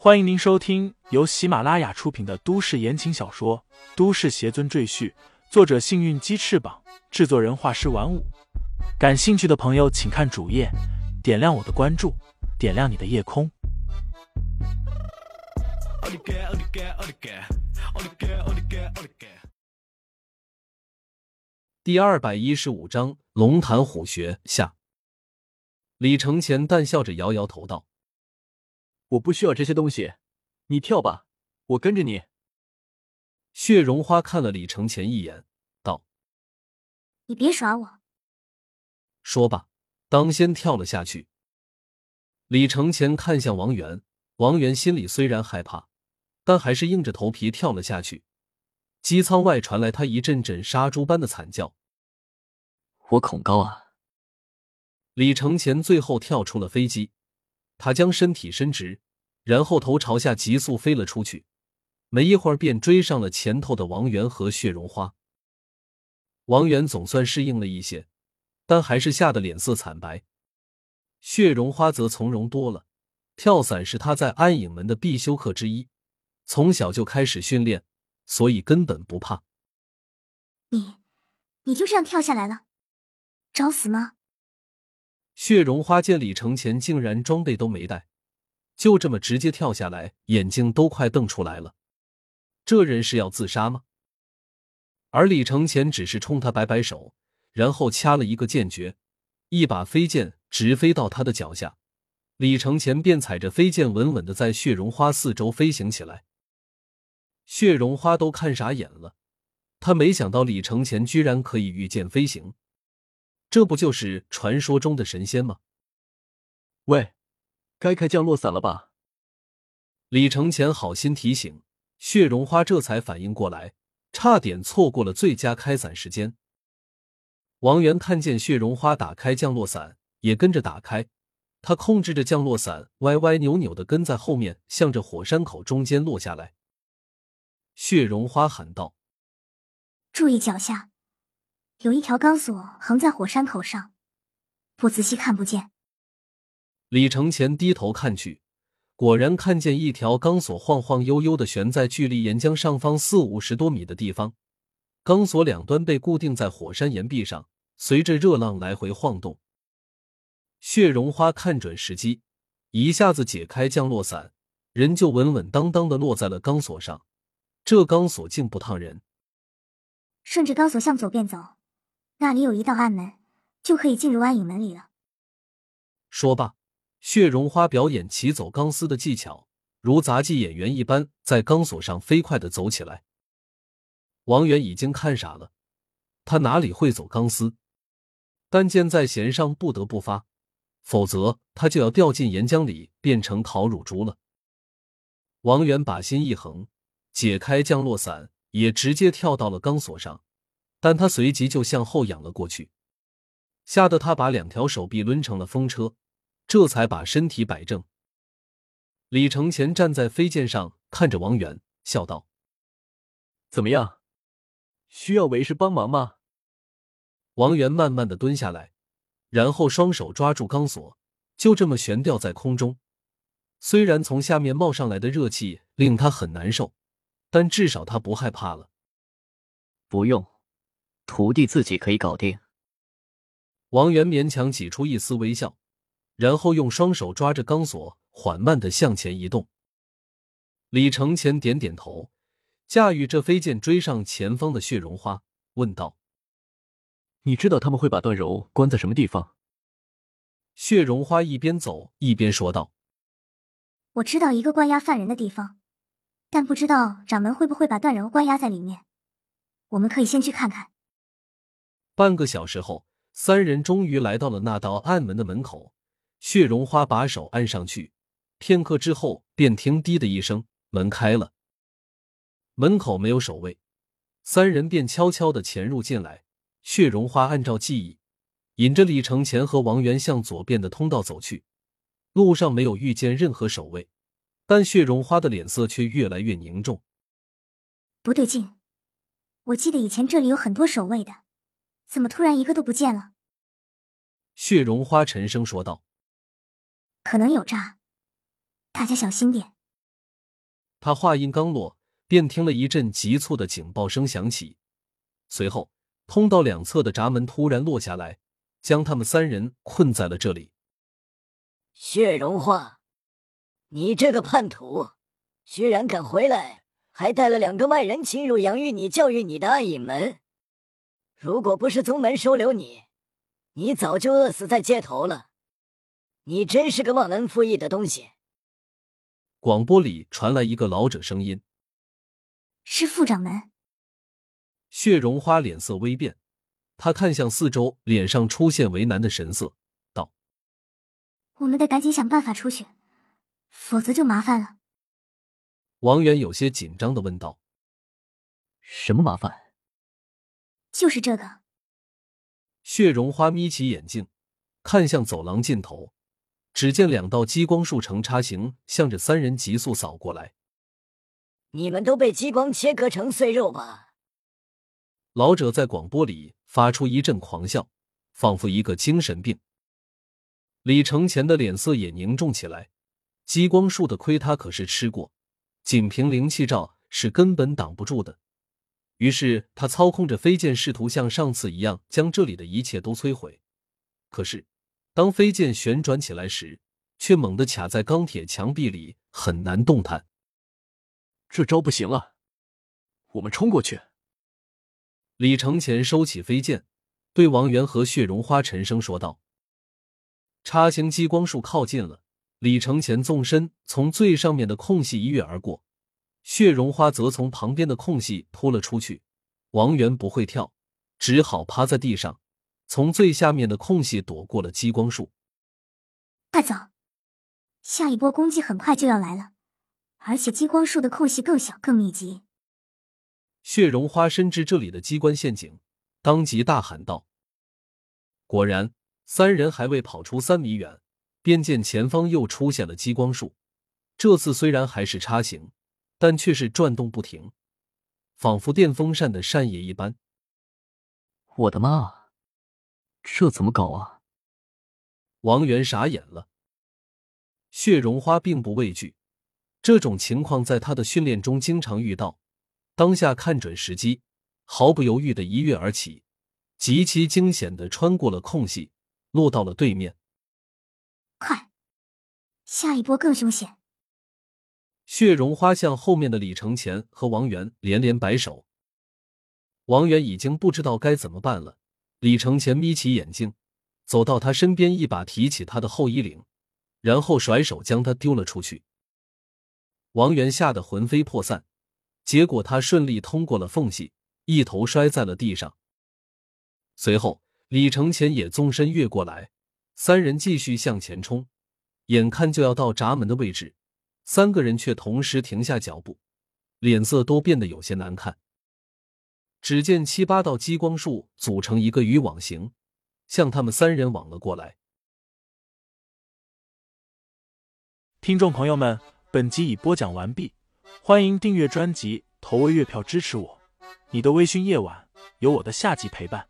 欢迎您收听由喜马拉雅出品的都市言情小说《都市邪尊赘婿》，作者：幸运鸡翅膀，制作人：画师玩五。感兴趣的朋友，请看主页，点亮我的关注，点亮你的夜空。第二百一十五章龙潭虎穴下。李承前淡笑着摇摇头道：“我不需要这些东西，你跳吧，我跟着你。”血绒花看了李承前一眼，道：“你别耍我。”说罢，当先跳了下去。李承前看向王源，王源心里虽然害怕，但还是硬着头皮跳了下去。机舱外传来他一阵阵杀猪般的惨叫。我恐高啊！李承前最后跳出了飞机，他将身体伸直，然后头朝下急速飞了出去。没一会儿，便追上了前头的王源和血绒花。王源总算适应了一些，但还是吓得脸色惨白。血绒花则从容多了，跳伞是他在暗影门的必修课之一，从小就开始训练，所以根本不怕。你，你就这样跳下来了？找死吗？血绒花见李承前竟然装备都没带，就这么直接跳下来，眼睛都快瞪出来了。这人是要自杀吗？而李承前只是冲他摆摆手，然后掐了一个剑诀，一把飞剑直飞到他的脚下。李承前便踩着飞剑稳稳的在血绒花四周飞行起来。血绒花都看傻眼了，他没想到李承前居然可以御剑飞行。这不就是传说中的神仙吗？喂，该开降落伞了吧？李承前好心提醒，血绒花这才反应过来，差点错过了最佳开伞时间。王源看见血绒花打开降落伞，也跟着打开。他控制着降落伞，歪歪扭扭的跟在后面，向着火山口中间落下来。血绒花喊道：“注意脚下！”有一条钢索横在火山口上，不仔细看不见。李承前低头看去，果然看见一条钢索晃晃悠悠的悬在距离岩浆上方四五十多米的地方，钢索两端被固定在火山岩壁上，随着热浪来回晃动。血绒花看准时机，一下子解开降落伞，人就稳稳当当的落在了钢索上。这钢索竟不烫人。顺着钢索向左边走。那里有一道暗门，就可以进入暗影门里了。说罢，血绒花表演骑走钢丝的技巧，如杂技演员一般，在钢索上飞快的走起来。王源已经看傻了，他哪里会走钢丝？但箭在弦上，不得不发，否则他就要掉进岩浆里，变成烤乳猪了。王源把心一横，解开降落伞，也直接跳到了钢索上。但他随即就向后仰了过去，吓得他把两条手臂抡成了风车，这才把身体摆正。李承前站在飞剑上，看着王源，笑道：“怎么样？需要为师帮忙吗？”王源慢慢的蹲下来，然后双手抓住钢索，就这么悬吊在空中。虽然从下面冒上来的热气令他很难受，但至少他不害怕了。不用。徒弟自己可以搞定。王源勉强挤出一丝微笑，然后用双手抓着钢索，缓慢的向前移动。李承前点点头，驾驭着飞剑追上前方的血绒花，问道：“你知道他们会把段柔关在什么地方？”血绒花一边走一边说道：“我知道一个关押犯人的地方，但不知道掌门会不会把段柔关押在里面。我们可以先去看看。”半个小时后，三人终于来到了那道暗门的门口。血绒花把手按上去，片刻之后，便听“滴”的一声，门开了。门口没有守卫，三人便悄悄的潜入进来。血绒花按照记忆，引着李承前和王源向左边的通道走去。路上没有遇见任何守卫，但血绒花的脸色却越来越凝重。不对劲，我记得以前这里有很多守卫的。怎么突然一个都不见了？血绒花沉声说道：“可能有诈，大家小心点。”他话音刚落，便听了一阵急促的警报声响起，随后通道两侧的闸门突然落下来，将他们三人困在了这里。血融化，你这个叛徒，居然敢回来，还带了两个外人侵入养育你、教育你的暗影门。如果不是宗门收留你，你早就饿死在街头了。你真是个忘恩负义的东西！广播里传来一个老者声音：“是副掌门。”血绒花脸色微变，他看向四周，脸上出现为难的神色，道：“我们得赶紧想办法出去，否则就麻烦了。”王源有些紧张的问道：“什么麻烦？”“就是这个。”血绒花眯起眼睛，看向走廊尽头。只见两道激光束呈叉形，向着三人急速扫过来。你们都被激光切割成碎肉吧！老者在广播里发出一阵狂笑，仿佛一个精神病。李承前的脸色也凝重起来。激光束的亏他可是吃过，仅凭灵气罩是根本挡不住的。于是他操控着飞剑，试图像上次一样将这里的一切都摧毁。可是。当飞剑旋转起来时，却猛地卡在钢铁墙壁里，很难动弹。这招不行了，我们冲过去。李承前收起飞剑，对王源和血绒花沉声说道：“叉形激光束靠近了。”李承前纵身从最上面的空隙一跃而过，血绒花则从旁边的空隙扑了出去。王源不会跳，只好趴在地上。从最下面的空隙躲过了激光束，快走！下一波攻击很快就要来了，而且激光束的空隙更小、更密集。血绒花深知这里的机关陷阱，当即大喊道：“果然！”三人还未跑出三米远，便见前方又出现了激光束。这次虽然还是叉形，但却是转动不停，仿佛电风扇的扇叶一般。我的妈！这怎么搞啊？王源傻眼了。血绒花并不畏惧这种情况，在他的训练中经常遇到。当下看准时机，毫不犹豫的一跃而起，极其惊险的穿过了空隙，落到了对面。快，下一波更凶险！血绒花向后面的李承前和王源连连摆手。王源已经不知道该怎么办了。李承前眯起眼睛，走到他身边，一把提起他的后衣领，然后甩手将他丢了出去。王源吓得魂飞魄散，结果他顺利通过了缝隙，一头摔在了地上。随后，李承前也纵身越过来，三人继续向前冲。眼看就要到闸门的位置，三个人却同时停下脚步，脸色都变得有些难看。只见七八道激光束组成一个渔网形，向他们三人网了过来。听众朋友们，本集已播讲完毕，欢迎订阅专辑，投喂月票支持我。你的微醺夜晚，有我的下集陪伴。